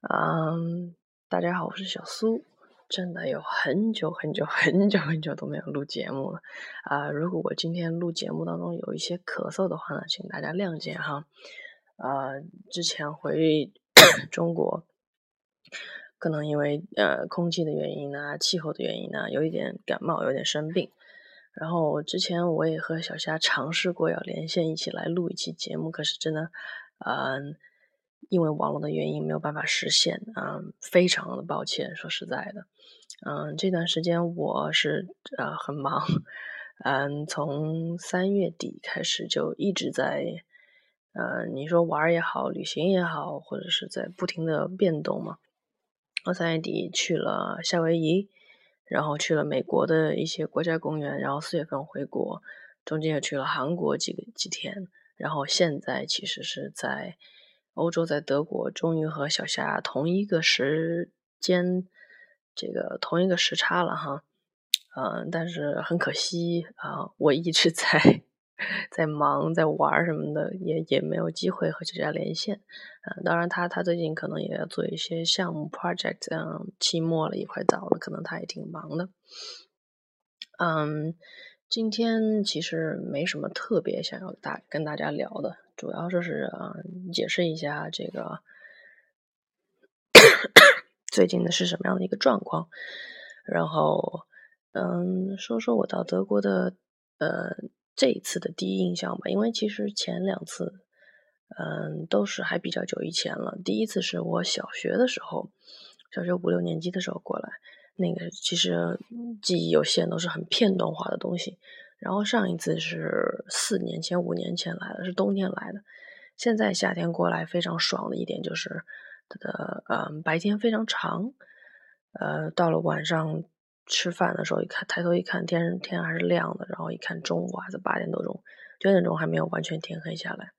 嗯，大家好，我是小苏。真的有很久很久很久很久都没有录节目了啊！如果我今天录节目当中有一些咳嗽的话呢，请大家谅解哈。啊，之前回 中国，可能因为呃空气的原因呢，气候的原因呢，有一点感冒，有点生病。然后之前我也和小虾尝试过要连线一起来录一期节目，可是真的，嗯。因为网络的原因没有办法实现，嗯，非常的抱歉。说实在的，嗯，这段时间我是呃很忙，嗯，从三月底开始就一直在，呃，你说玩也好，旅行也好，或者是在不停的变动嘛。我三月底去了夏威夷，然后去了美国的一些国家公园，然后四月份回国，中间也去了韩国几个几天，然后现在其实是在。欧洲在德国，终于和小夏同一个时间，这个同一个时差了哈，嗯，但是很可惜啊，我一直 在在忙，在玩什么的，也也没有机会和小夏连线。嗯，当然他他最近可能也要做一些项目 project，嗯，期末了也快到了，可能他也挺忙的。嗯，今天其实没什么特别想要大跟大家聊的。主要就是啊，解释一下这个最近的是什么样的一个状况，然后嗯，说说我到德国的呃这一次的第一印象吧。因为其实前两次嗯都是还比较久以前了。第一次是我小学的时候，小学五六年级的时候过来，那个其实记忆有限，都是很片段化的东西。然后上一次是四年前、五年前来的，是冬天来的。现在夏天过来非常爽的一点就是它的嗯白天非常长，呃到了晚上吃饭的时候一看抬头一看天天还是亮的，然后一看中午还是八点多钟，九点钟还没有完全天黑下来，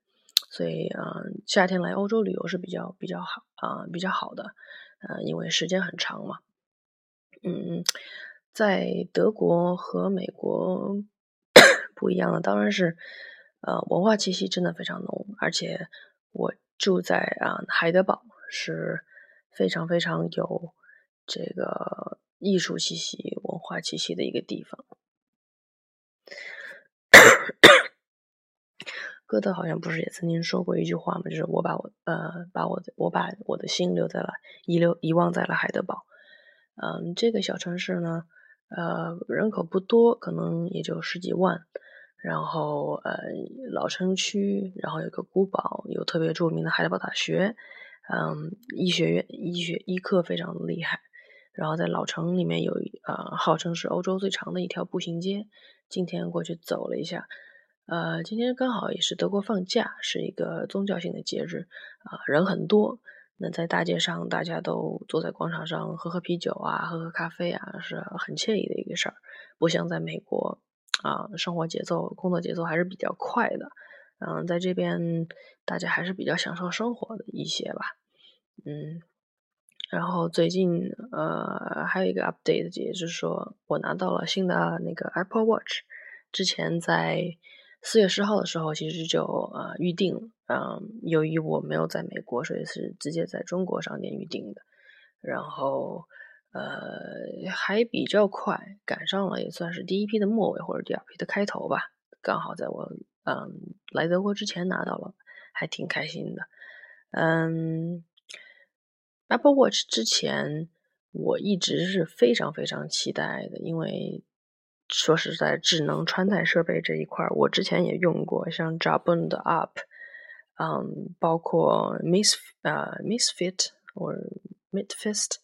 所以嗯夏天来欧洲旅游是比较比较好啊比较好的，呃因为时间很长嘛，嗯在德国和美国。不一样的当然是，呃，文化气息真的非常浓，而且我住在啊海德堡，是非常非常有这个艺术气息、文化气息的一个地方。歌德好像不是也曾经说过一句话吗？就是我把我呃把我的我把我的心留在了遗留遗忘在了海德堡。嗯，这个小城市呢，呃，人口不多，可能也就十几万。然后，呃，老城区，然后有个古堡，有特别著名的海德堡大学，嗯，医学院，医学医科非常厉害。然后在老城里面有，呃，号称是欧洲最长的一条步行街。今天过去走了一下，呃，今天刚好也是德国放假，是一个宗教性的节日，啊，人很多。那在大街上，大家都坐在广场上喝喝啤酒啊，喝喝咖啡啊，是很惬意的一个事儿，不像在美国。啊，生活节奏、工作节奏还是比较快的，嗯，在这边大家还是比较享受生活的一些吧，嗯，然后最近呃还有一个 update，也就是说我拿到了新的那个 Apple Watch，之前在四月十号的时候其实就呃预定了，嗯，由于我没有在美国，所以是直接在中国商店预定的，然后。呃，还比较快，赶上了也算是第一批的末尾或者第二批的开头吧。刚好在我嗯来德国之前拿到了，还挺开心的。嗯，Apple Watch 之前我一直是非常非常期待的，因为说实在，智能穿戴设备这一块，我之前也用过，像 Jabun 的 Up，嗯，包括 Miss 呃 Misfit 或 Midfist。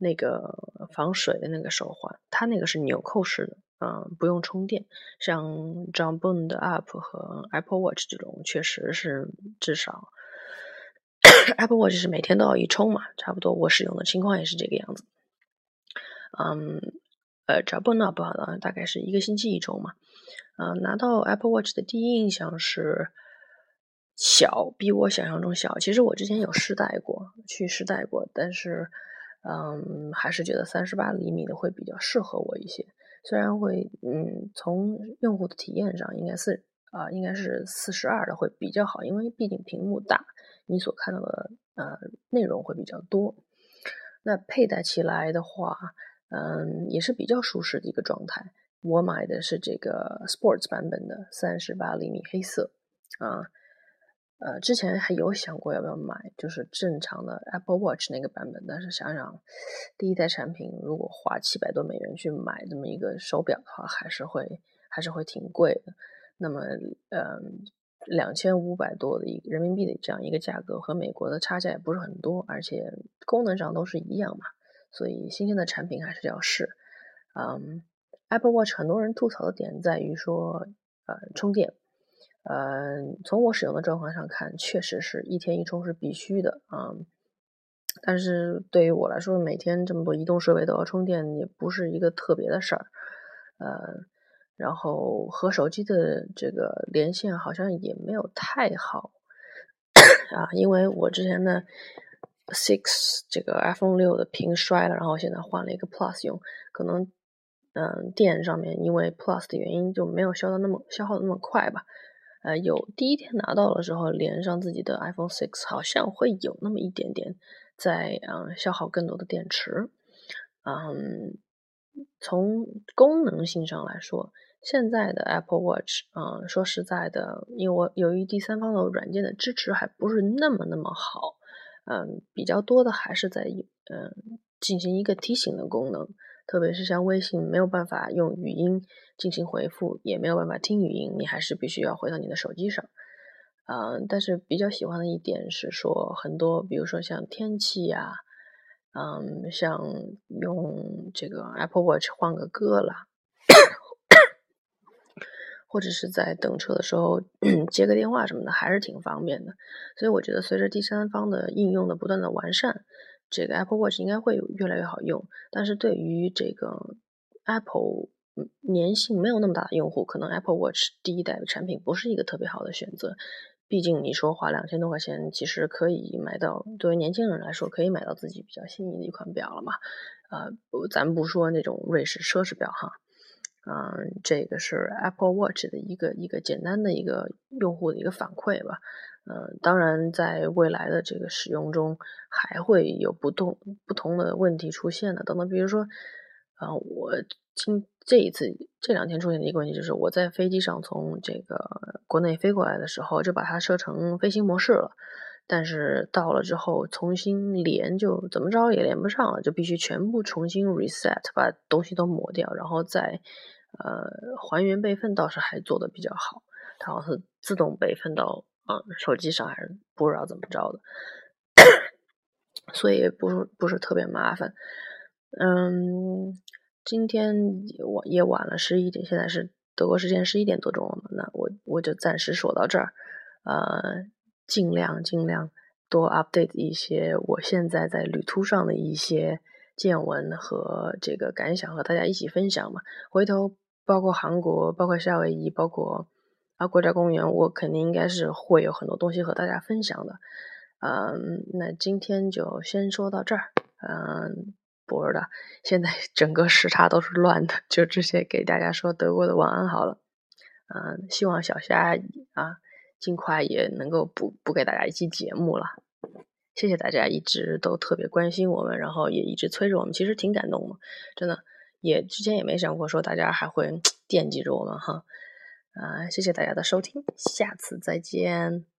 那个防水的那个手环，它那个是纽扣式的，嗯，不用充电。像 John Bone 的 App 和 Apple Watch 这种，确实是至少 Apple Watch 是每天都要一充嘛，差不多我使用的情况也是这个样子。嗯，呃，John Bone App 大概是一个星期一充嘛。嗯，拿到 Apple Watch 的第一印象是小，比我想象中小。其实我之前有试戴过，去试戴过，但是。嗯，还是觉得三十八厘米的会比较适合我一些。虽然会，嗯，从用户的体验上，应该是啊，应该是四十二的会比较好，因为毕竟屏幕大，你所看到的呃内容会比较多。那佩戴起来的话，嗯，也是比较舒适的一个状态。我买的是这个 Sports 版本的，三十八厘米黑色啊。呃，之前还有想过要不要买，就是正常的 Apple Watch 那个版本，但是想想第一代产品，如果花七百多美元去买这么一个手表的话，还是会还是会挺贵的。那么，嗯，两千五百多的一人民币的这样一个价格，和美国的差价也不是很多，而且功能上都是一样嘛，所以新鲜的产品还是要试。嗯，Apple Watch 很多人吐槽的点在于说，呃，充电。呃，从我使用的状况上看，确实是一天一充是必须的啊。但是对于我来说，每天这么多移动设备都要充电，也不是一个特别的事儿。呃，然后和手机的这个连线好像也没有太好啊，因为我之前的 Six 这个 iPhone 六的屏摔了，然后现在换了一个 Plus 用，可能嗯电上面因为 Plus 的原因就没有消的那么消耗的那么快吧。呃，有第一天拿到的时候，连上自己的 iPhone 6，好像会有那么一点点在嗯消耗更多的电池。嗯，从功能性上来说，现在的 Apple Watch，嗯，说实在的，因为我由于第三方的软件的支持还不是那么那么好，嗯，比较多的还是在嗯进行一个提醒的功能。特别是像微信没有办法用语音进行回复，也没有办法听语音，你还是必须要回到你的手机上。嗯，但是比较喜欢的一点是说，很多比如说像天气呀，嗯，像用这个 Apple Watch 换个歌啦，或者是在等车的时候接个电话什么的，还是挺方便的。所以我觉得，随着第三方的应用的不断的完善。这个 Apple Watch 应该会越来越好用，但是对于这个 Apple 粘性没有那么大的用户，可能 Apple Watch 第一代的产品不是一个特别好的选择。毕竟你说花两千多块钱，其实可以买到，对于年轻人来说可以买到自己比较心仪的一款表了嘛。呃，咱不说那种瑞士奢侈表哈，嗯，这个是 Apple Watch 的一个一个简单的一个用户的一个反馈吧。嗯，当然，在未来的这个使用中，还会有不同不同的问题出现的。等等，比如说，啊，我今这一次这两天出现的一个问题就是，我在飞机上从这个国内飞过来的时候，就把它设成飞行模式了，但是到了之后重新连就怎么着也连不上了，就必须全部重新 reset，把东西都抹掉，然后再呃还原备份，倒是还做的比较好，它好像是自动备份到。嗯，手机上还是不知道怎么着的，所以不是不是特别麻烦。嗯，今天我也晚了十一点，现在是德国时间十一点多钟了嘛，那我我就暂时说到这儿。呃，尽量尽量多 update 一些我现在在旅途上的一些见闻和这个感想，和大家一起分享嘛。回头包括韩国，包括夏威夷，包括。啊，国家公园，我肯定应该是会有很多东西和大家分享的。嗯，那今天就先说到这儿。嗯，不知道，现在 整个时差都是乱的，就直接给大家说德国的晚安好了。嗯，希望小虾啊，尽快也能够补补给大家一期节目了。谢谢大家一直都特别关心我们，然后也一直催着我们，其实挺感动的，真的。也之前也没想过说大家还会 惦记着我们哈。啊，谢谢大家的收听，下次再见。